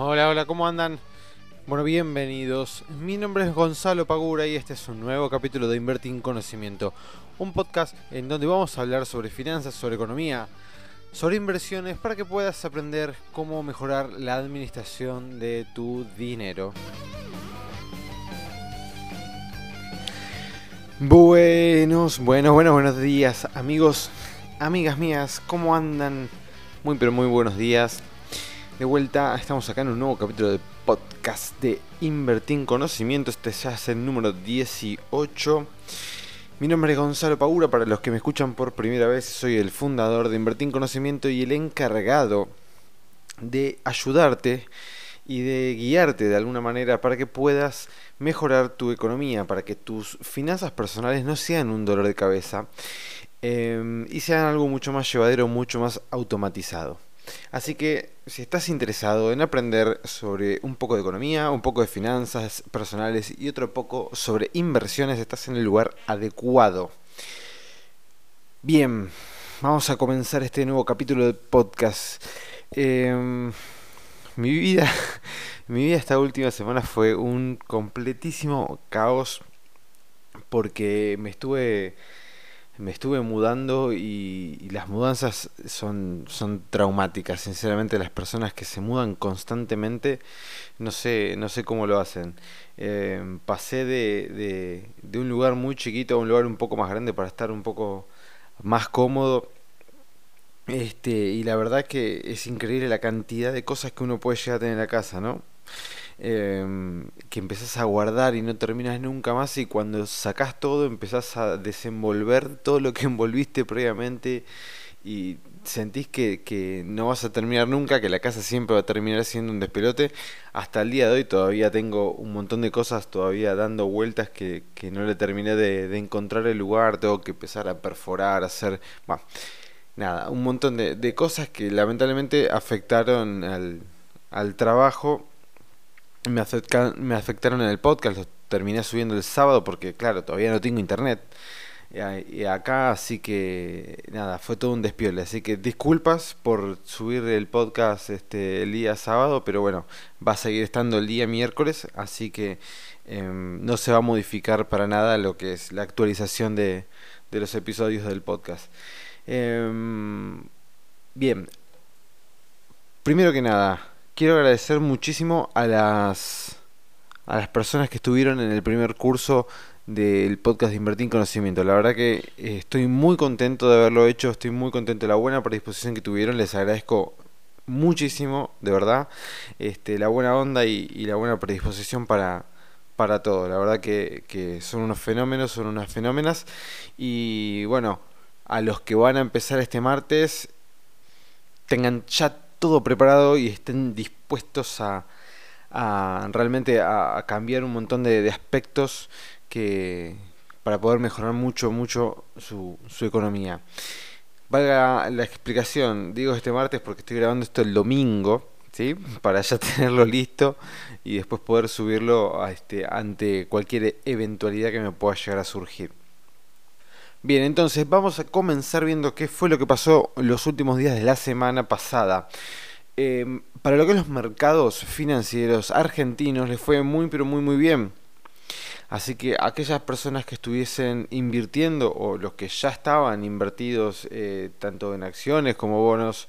Hola, hola, ¿cómo andan? Bueno, bienvenidos. Mi nombre es Gonzalo Pagura y este es un nuevo capítulo de Invertir en Conocimiento, un podcast en donde vamos a hablar sobre finanzas, sobre economía, sobre inversiones para que puedas aprender cómo mejorar la administración de tu dinero. Buenos, buenos, buenos, buenos días, amigos, amigas mías, ¿cómo andan? Muy, pero muy buenos días. De vuelta, estamos acá en un nuevo capítulo de podcast de Invertir en Conocimiento. Este ya es el número 18. Mi nombre es Gonzalo Paura, para los que me escuchan por primera vez, soy el fundador de Invertir en Conocimiento y el encargado de ayudarte y de guiarte de alguna manera para que puedas mejorar tu economía, para que tus finanzas personales no sean un dolor de cabeza em, y sean algo mucho más llevadero, mucho más automatizado. Así que si estás interesado en aprender sobre un poco de economía, un poco de finanzas personales y otro poco sobre inversiones, estás en el lugar adecuado. Bien, vamos a comenzar este nuevo capítulo de podcast. Em, mi vida, mi vida esta última semana fue un completísimo caos porque me estuve me estuve mudando y, las mudanzas son, son traumáticas. Sinceramente, las personas que se mudan constantemente, no sé, no sé cómo lo hacen. Eh, pasé de, de, de, un lugar muy chiquito a un lugar un poco más grande para estar un poco más cómodo. Este, y la verdad que es increíble la cantidad de cosas que uno puede llegar a tener en la casa, ¿no? Em, que empezás a guardar y no terminas nunca más y cuando sacás todo empezás a desenvolver todo lo que envolviste previamente y sentís que, que, no vas a terminar nunca, que la casa siempre va a terminar siendo un despelote. Hasta el día de hoy todavía tengo un montón de cosas todavía dando vueltas que, que no le terminé de, de, encontrar el lugar, tengo que empezar a perforar, a hacer... Bueno, nada, un montón de, de cosas que lamentablemente afectaron al, al trabajo me, me afectaron en el podcast, lo terminé subiendo el sábado porque, claro, todavía no tengo internet. Y acá, así que nada, fue todo un despiole. Así que disculpas por subir el podcast este, el día sábado, pero bueno, va a seguir estando el día miércoles, así que em, no se va a modificar para nada lo que es la actualización de, de los episodios del podcast. Em, bien, primero que nada, quiero agradecer muchísimo a las, a las personas que estuvieron en el primer curso del podcast de Invertir en Conocimiento. La verdad que eh, estoy muy contento de haberlo hecho, estoy muy contento de la buena predisposición que tuvieron, les agradezco muchísimo, de verdad, este, la buena onda y, la buena predisposición para, para todo. La verdad que, que, son unos fenómenos, son unas fenómenas. Y bueno, a los que van a empezar este martes, tengan ya todo preparado y estén dispuestos a, realmente a, cambiar un montón de, aspectos que para poder mejorar mucho, mucho su, su economía. Valga la explicación, digo este martes porque estoy grabando esto el domingo, ¿sí? Para ya tenerlo listo y después poder subirlo a este, ante cualquier eventualidad que me pueda llegar a surgir. Bien, entonces vamos a comenzar viendo qué fue lo que pasó los últimos días de la semana pasada. Em, para lo que los mercados financieros argentinos les fue muy pero muy muy bien. Así que aquellas personas que estuviesen invirtiendo o los que ya estaban invertidos eh, tanto en acciones como bonos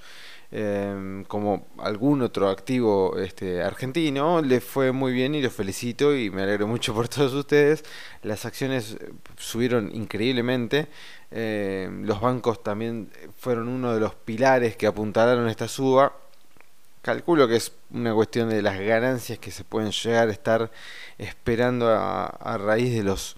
Em, como algún otro activo este, argentino, le fue muy bien y lo felicito y me alegro mucho por todos ustedes. Las acciones eh, subieron increíblemente. Em, los bancos también fueron uno de los pilares que apuntalaron esta suba. Calculo que es una cuestión de las ganancias que se pueden llegar a estar esperando a, a raíz de los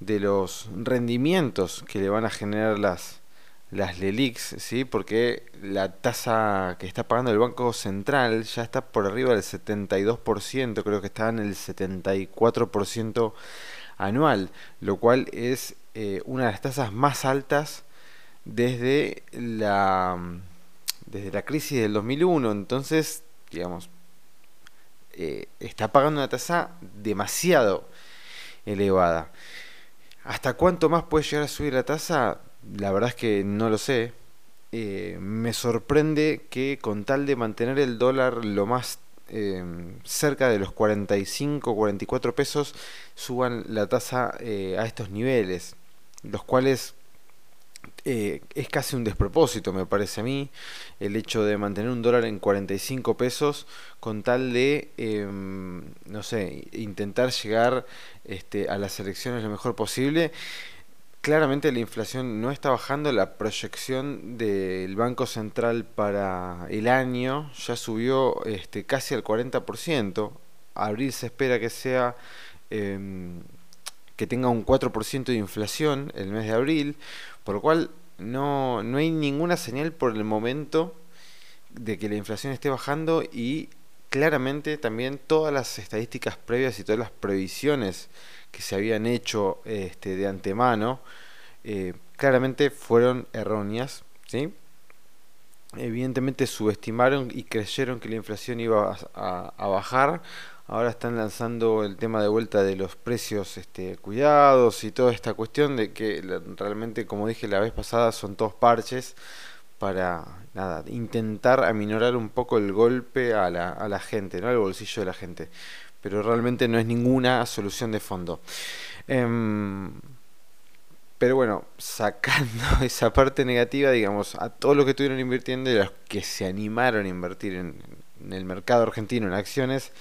de los rendimientos que le van a generar las, las LELIX, ¿sí? porque la tasa que está pagando el Banco Central ya está por arriba del 72%, creo que está en el 74% anual, lo cual es eh, una de las tasas más altas desde la, desde la crisis del 2001. Entonces, digamos, eh, está pagando una tasa demasiado elevada. ¿Hasta cuánto más puede llegar a subir la tasa? La verdad es que no lo sé. Eh, me sorprende que con tal de mantener el dólar lo más em, cerca de los 45, 44 pesos, suban la tasa eh, a estos niveles, los cuales eh, es casi un despropósito, me parece a mí, el hecho de mantener un dólar en 45 pesos con tal de, em, no sé, intentar llegar este, a las elecciones lo mejor posible. Claramente la inflación no está bajando, la proyección del Banco Central para el año ya subió este, casi al 40%. Abril se espera que sea... Em, que tenga un 4% de inflación el mes de abril, por lo cual no, no hay ninguna señal por el momento de que la inflación esté bajando y claramente también todas las estadísticas previas y todas las previsiones que se habían hecho este, de antemano eh, claramente fueron erróneas. ¿sí? Evidentemente subestimaron y creyeron que la inflación iba a bajar Ahora están lanzando el tema de vuelta de los precios este, cuidados y toda esta cuestión de que realmente, como dije la vez pasada, son todos parches para nada, intentar aminorar un poco el golpe a la, a la gente, ¿no? al bolsillo de la gente. Pero realmente no es ninguna solución de fondo. Em, pero bueno, sacando esa parte negativa, digamos, a todos los que estuvieron invirtiendo y a los que se animaron a invertir en, el mercado argentino en acciones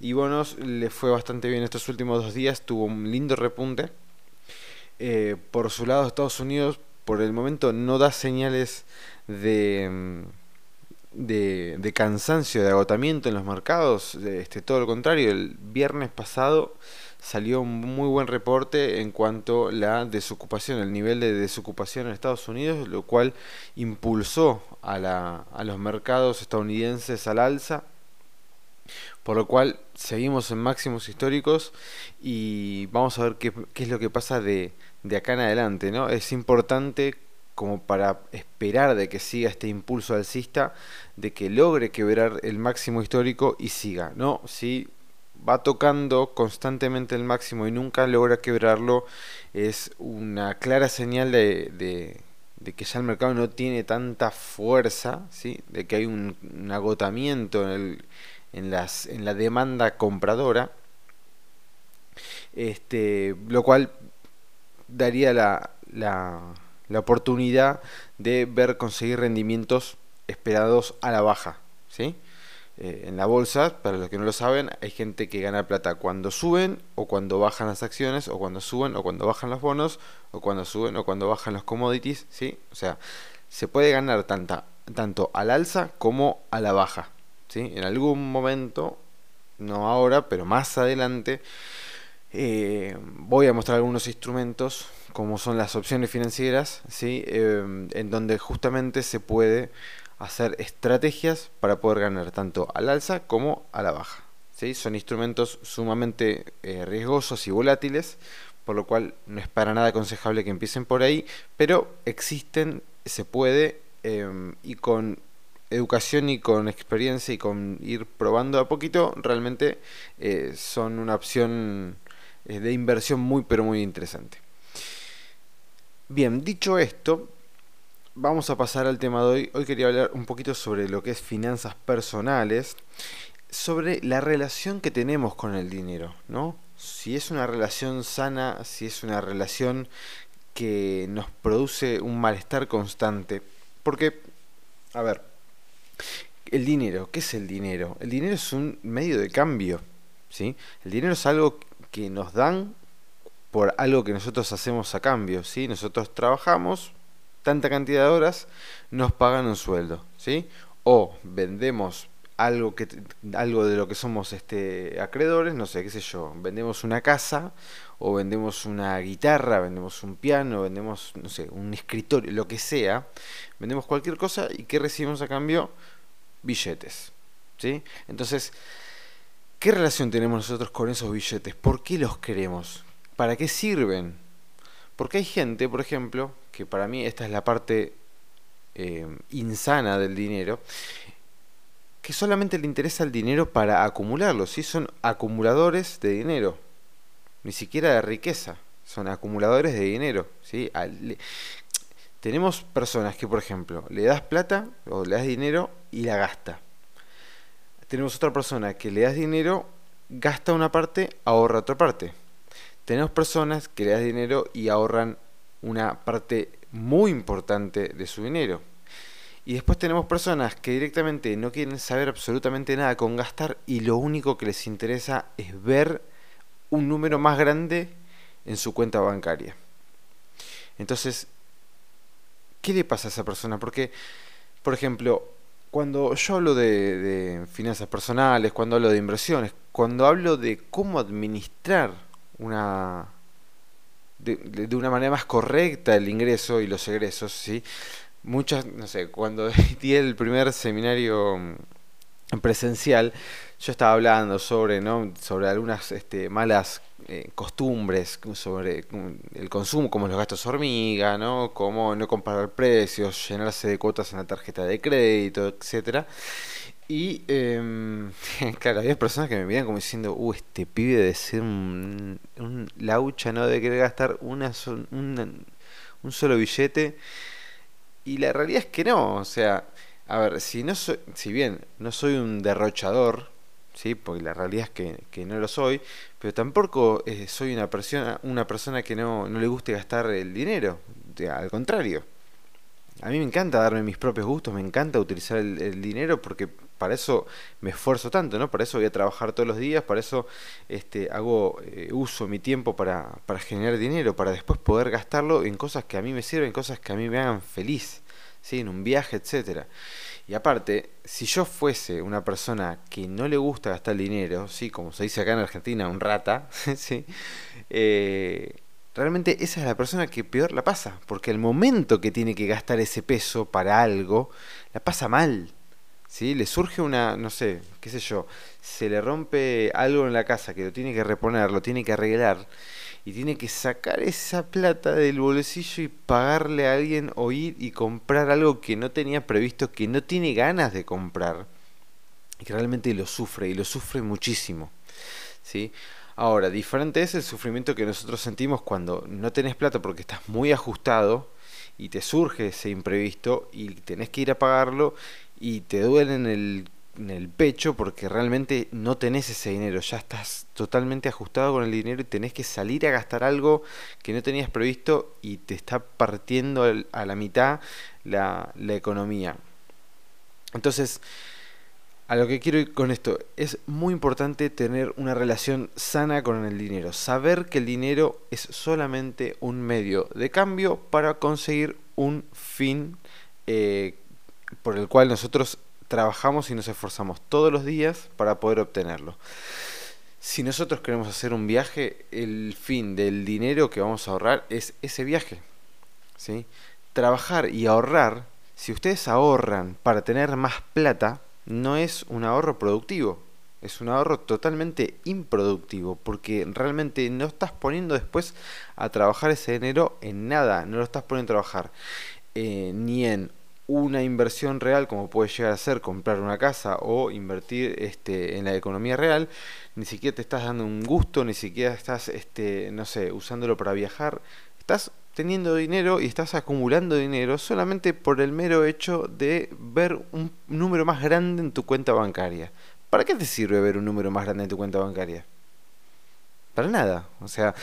y bonos le fue bastante bien estos últimos dos días, tuvo un lindo repunte. Eh, por su lado, Estados Unidos por el momento no da señales de, mm, de, de cansancio, de agotamiento en los mercados, este, todo lo contrario, el viernes pasado salió un muy buen reporte en cuanto a la desocupación, el nivel de desocupación en Estados Unidos, lo cual impulsó a, la, a los mercados estadounidenses al alza, por lo cual seguimos en máximos históricos y vamos a ver qué, qué es lo que pasa de, de acá en adelante. ¿no? Es importante como para esperar de que siga este impulso alcista, de que logre quebrar el máximo histórico y siga, ¿no? Si va tocando constantemente el máximo y nunca logra quebrarlo, es una clara señal de, que ya el mercado no tiene tanta fuerza, ¿sí? de que hay un, agotamiento en, la demanda compradora, este, lo cual daría la, la oportunidad de ver conseguir rendimientos esperados a la baja. ¿sí? Eh, en la bolsa, para los que no lo saben, hay gente que gana plata cuando suben o cuando bajan las acciones, o cuando suben o cuando bajan los bonos, o cuando suben o cuando bajan los commodities, ¿sí? O sea, se puede ganar tanta, tanto al alza como a la baja, ¿sí? En algún momento, no ahora, pero más adelante, eh, voy a mostrar algunos instrumentos como son las opciones financieras, ¿sí? Eh, en donde justamente se puede hacer estrategias para poder ganar tanto al alza como a la baja. ¿sí? Son instrumentos sumamente eh, riesgosos y volátiles, por lo cual no es para nada aconsejable que empiecen por ahí, pero existen, se puede, em, y con educación y con experiencia y con ir probando a poquito, realmente eh, son una opción eh, de inversión muy pero muy interesante. Bien, dicho esto, vamos a pasar al tema de hoy. Hoy quería hablar un poquito sobre lo que es finanzas personales, sobre la relación que tenemos con el dinero, ¿no? Si es una relación sana, si es una relación que nos produce un malestar constante. Porque, a ver, el dinero, ¿qué es el dinero? El dinero es un medio de cambio, ¿sí? El dinero es algo que nos dan por algo que nosotros hacemos a cambio, ¿sí? Nosotros trabajamos, tanta cantidad de horas, nos pagan un sueldo, ¿sí? O vendemos algo que algo de lo que somos este acreedores, no sé, qué sé yo, vendemos una casa o vendemos una guitarra, vendemos un piano, vendemos, no sé, un escritorio, lo que sea, vendemos cualquier cosa y ¿qué recibimos a cambio? Billetes, ¿sí? Entonces, ¿qué relación tenemos nosotros con esos billetes? ¿Por qué los queremos? ¿Para qué sirven? Porque hay gente, por ejemplo, que para mí esta es la parte eh, insana del dinero, que solamente le interesa el dinero para acumularlo, ¿sí? son acumuladores de dinero, ni siquiera de riqueza, son acumuladores de dinero. ¿sí? tenemos personas que, por ejemplo, le das plata o le das dinero y la gasta. Tenemos otra persona que le das dinero, gasta una parte, ahorra otra parte. Tenemos personas que le das dinero y ahorran una parte muy importante de su dinero. Y después tenemos personas que directamente no quieren saber absolutamente nada con gastar y lo único que les interesa es ver un número más grande en su cuenta bancaria. Entonces, ¿qué le pasa a esa persona? Porque, por ejemplo, cuando yo hablo de, finanzas personales, cuando hablo de inversiones, cuando hablo de cómo administrar una de, de, una manera más correcta el ingreso y los egresos, ¿sí? muchas, no sé, cuando di el primer seminario mm, presencial, yo estaba hablando sobre, ¿no? sobre algunas este, malas eh, costumbres, sobre mm, el consumo, como los gastos hormiga, ¿no? Cómo no comparar precios, llenarse de cuotas en la tarjeta de crédito, etcétera. Y em, claro, había personas que me miran como diciendo, uh, este pibe de ser un, laucha, ¿no? De querer gastar una, un solo billete y la realidad es que no, o sea, a ver, si no soy, si bien no soy un derrochador, sí, porque la realidad es que, que no lo soy, pero tampoco eh, soy una persona, una persona que no, no le guste gastar el dinero, al contrario. A mí me encanta darme mis propios gustos, me encanta utilizar el, dinero porque para eso me esfuerzo tanto, ¿no? Para eso voy a trabajar todos los días, para eso este, hago eh, uso mi tiempo para, para generar dinero, para después poder gastarlo en cosas que a mí me sirven, cosas que a mí me hagan feliz, ¿sí? En un viaje, etcétera. Y aparte, si yo fuese una persona que no le gusta gastar dinero, ¿sí? Como se dice acá en Argentina, un rata, ¿sí? Eh, realmente esa es la persona que peor la pasa, porque el momento que tiene que gastar ese peso para algo, la pasa mal. ¿Sí? Le surge una, no sé, qué sé yo, se le rompe algo en la casa que lo tiene que reponer, lo tiene que arreglar y tiene que sacar esa plata del bolsillo y pagarle a alguien o ir y comprar algo que no tenía previsto, que no tiene ganas de comprar y que realmente lo sufre y lo sufre muchísimo. ¿Sí? Ahora, diferente es el sufrimiento que nosotros sentimos cuando no tenés plata porque estás muy ajustado y te surge ese imprevisto y tenés que ir a pagarlo y te duele en el, en el pecho porque realmente no tenés ese dinero, ya estás totalmente ajustado con el dinero y tenés que salir a gastar algo que no tenías previsto y te está partiendo a la mitad la, la economía. Entonces, a lo que quiero ir con esto, es muy importante tener una relación sana con el dinero, saber que el dinero es solamente un medio de cambio para conseguir un fin eh, por el cual nosotros trabajamos y nos esforzamos todos los días para poder obtenerlo. Si nosotros queremos hacer un viaje, el fin del dinero que vamos a ahorrar es ese viaje. ¿sí? Trabajar y ahorrar, si ustedes ahorran para tener más plata, no es un ahorro productivo, es un ahorro totalmente improductivo, porque realmente no estás poniendo después a trabajar ese dinero en nada, no lo estás poniendo a trabajar eh, ni en una inversión real como puede llegar a ser comprar una casa o invertir este, en la economía real, ni siquiera te estás dando un gusto, ni siquiera estás, este, no sé, usándolo para viajar, estás teniendo dinero y estás acumulando dinero solamente por el mero hecho de ver un número más grande en tu cuenta bancaria. ¿Para qué te sirve ver un número más grande en tu cuenta bancaria? Para nada. O sea,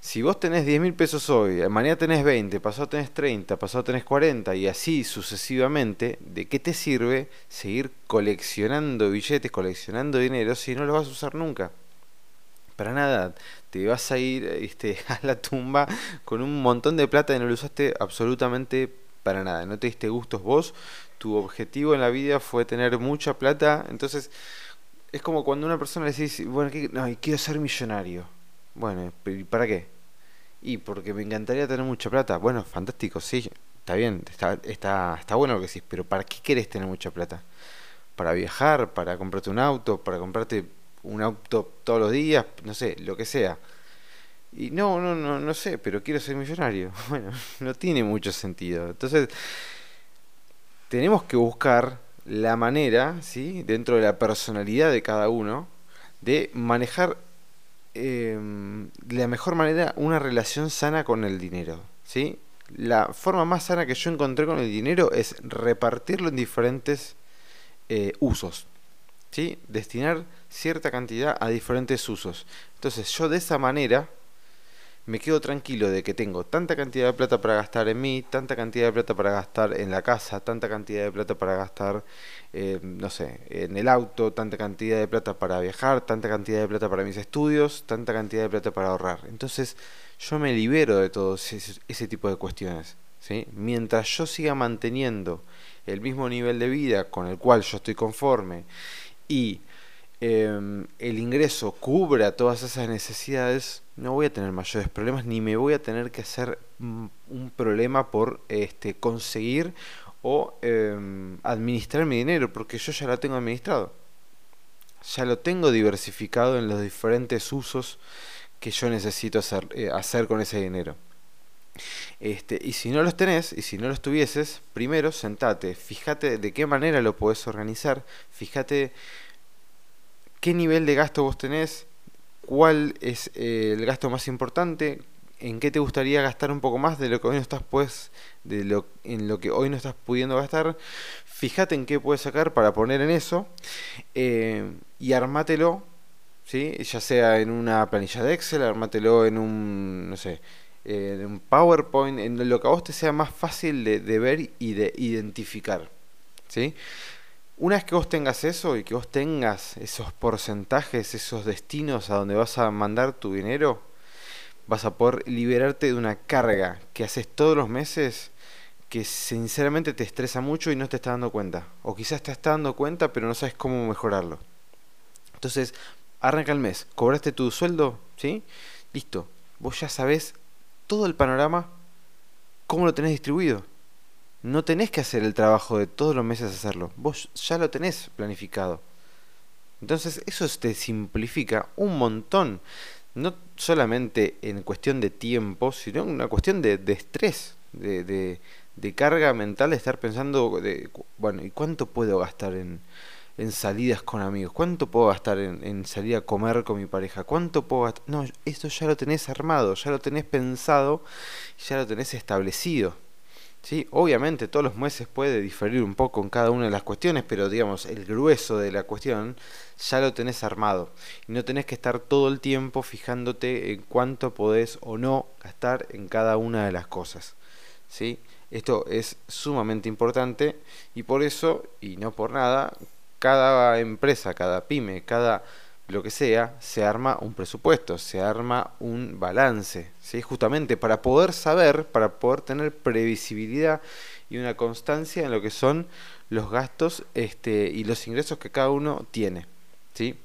si vos tenés 10 mil pesos hoy, mañana tenés 20, pasado tenés 30, pasado tenés 40 y así sucesivamente, ¿de qué te sirve seguir coleccionando billetes, coleccionando dinero si no lo vas a usar nunca? Para nada te vas a ir este, a la tumba con un montón de plata y no lo usaste absolutamente para nada. No te diste gustos vos, tu objetivo en la vida fue tener mucha plata, entonces es como cuando una persona le dice, bueno, no, quiero ser millonario. Bueno, ¿para qué? Y porque me encantaría tener mucha plata. Bueno, fantástico, sí, está bien, está, está, está bueno lo que decís, pero ¿para qué querés tener mucha plata? ¿Para viajar? ¿Para comprarte un auto? ¿Para comprarte un auto todos los días, no sé, lo que sea. Y no, no, no, no sé, pero quiero ser millonario. Bueno, no tiene mucho sentido. Entonces, tenemos que buscar la manera, ¿sí? dentro de la personalidad de cada uno, de manejar de la mejor manera una relación sana con el dinero. ¿sí? La forma más sana que yo encontré con el dinero es repartirlo en diferentes eh, usos. ¿sí? Destinar cierta cantidad a diferentes usos. Entonces yo de esa manera me quedo tranquilo de que tengo tanta cantidad de plata para gastar en mí, tanta cantidad de plata para gastar en la casa, tanta cantidad de plata para gastar, eh, no sé, en el auto, tanta cantidad de plata para viajar, tanta cantidad de plata para mis estudios, tanta cantidad de plata para ahorrar. Entonces yo me libero de todo ese, tipo de cuestiones. ¿sí? Mientras yo siga manteniendo el mismo nivel de vida con el cual yo estoy conforme y Em, el ingreso cubra todas esas necesidades, no voy a tener mayores problemas ni me voy a tener que hacer mm, un problema por este, conseguir o em, administrar mi dinero, porque yo ya lo tengo administrado. Ya lo tengo diversificado en los diferentes usos que yo necesito hacer, eh, hacer con ese dinero. Este, y si no los tenés, y si no los tuvieses, primero sentate, fíjate de qué manera lo podés organizar, fíjate qué nivel de gasto vos tenés, cuál es eh, el gasto más importante, en qué te gustaría gastar un poco más de lo que hoy no estás pues de lo en lo que hoy no estás pudiendo gastar fíjate en qué puedes sacar para poner en eso eh, y armátelo ¿sí? ya sea en una planilla de Excel armátelo en un no sé en un PowerPoint en lo que a vos te sea más fácil de, de ver y de identificar ¿sí? Una vez que vos tengas eso y que vos tengas esos porcentajes, esos destinos a donde vas a mandar tu dinero, vas a poder liberarte de una carga que haces todos los meses que sinceramente te estresa mucho y no te estás dando cuenta. O quizás te estás dando cuenta pero no sabes cómo mejorarlo. Entonces, arranca el mes, cobraste tu sueldo, ¿sí? Listo, vos ya sabés todo el panorama, cómo lo tenés distribuido no tenés que hacer el trabajo de todos los meses hacerlo. Vos ya lo tenés planificado. Entonces eso te simplifica un montón. No solamente en cuestión de tiempo, sino en una cuestión de, estrés, de, de, carga mental, de estar pensando, de, bueno, ¿y cuánto puedo gastar en, en salidas con amigos? ¿Cuánto puedo gastar en, en, salir a comer con mi pareja? ¿Cuánto puedo gastar? No, esto ya lo tenés armado, ya lo tenés pensado, ya lo tenés establecido. Sí, obviamente todos los meses puede diferir un poco en cada una de las cuestiones, pero digamos, el grueso de la cuestión ya lo tenés armado. Y no tenés que estar todo el tiempo fijándote en cuánto podés o no gastar en cada una de las cosas. ¿sí? Esto es sumamente importante y por eso, y no por nada, cada empresa, cada pyme, cada lo que sea, se arma un presupuesto, se arma un balance, ¿sí? justamente para poder saber, para poder tener previsibilidad y una constancia en lo que son los gastos este, y los ingresos que cada uno tiene. ¿sí?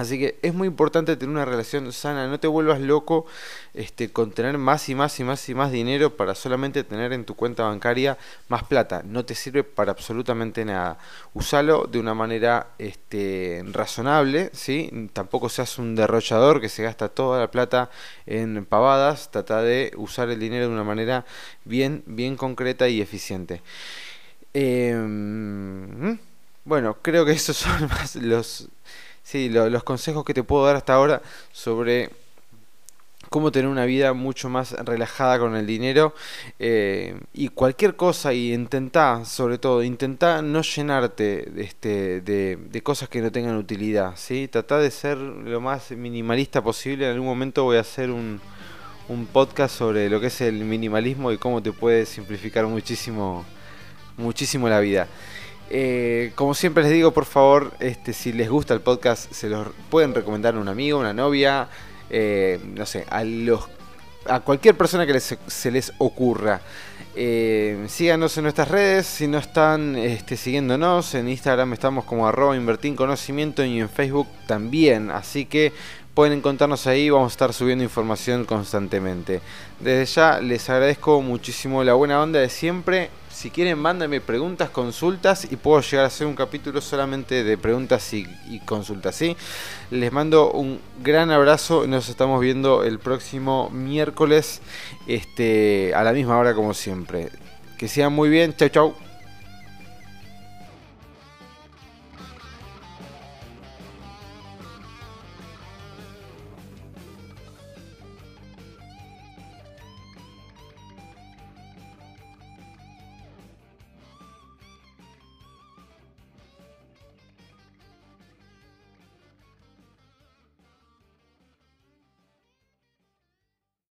Así que es muy importante tener una relación sana, no te vuelvas loco este, con tener más y más y más y más dinero para solamente tener en tu cuenta bancaria más plata. No te sirve para absolutamente nada. Usalo de una manera este, razonable, ¿sí? tampoco seas un derrochador que se gasta toda la plata en pavadas. Trata de usar el dinero de una manera bien, bien concreta y eficiente. Em, bueno, creo que esos son más los sí, los consejos que te puedo dar hasta ahora sobre cómo tener una vida mucho más relajada con el dinero eh, y cualquier cosa y intentá sobre todo intentá no llenarte de, este, de, cosas que no tengan utilidad ¿sí? tratá de ser lo más minimalista posible en algún momento voy a hacer un, un podcast sobre lo que es el minimalismo y cómo te puede simplificar muchísimo muchísimo la vida eh, como siempre les digo, por favor, este, si les gusta el podcast, se los pueden recomendar a un amigo, una novia, eh, no sé, a los a cualquier persona que se les ocurra. Eh, síganos en nuestras redes, si no están este, siguiéndonos, en Instagram estamos como arroba invertir conocimiento y en Facebook también, así que pueden encontrarnos ahí, vamos a estar subiendo información constantemente. Desde ya les agradezco muchísimo la buena onda de siempre si quieren, mándenme preguntas, consultas y puedo llegar a hacer un capítulo solamente de preguntas y, consultas. ¿sí? Les mando un gran abrazo. Nos estamos viendo el próximo miércoles este, a la misma hora como siempre. Que sean muy bien. Chau, chau.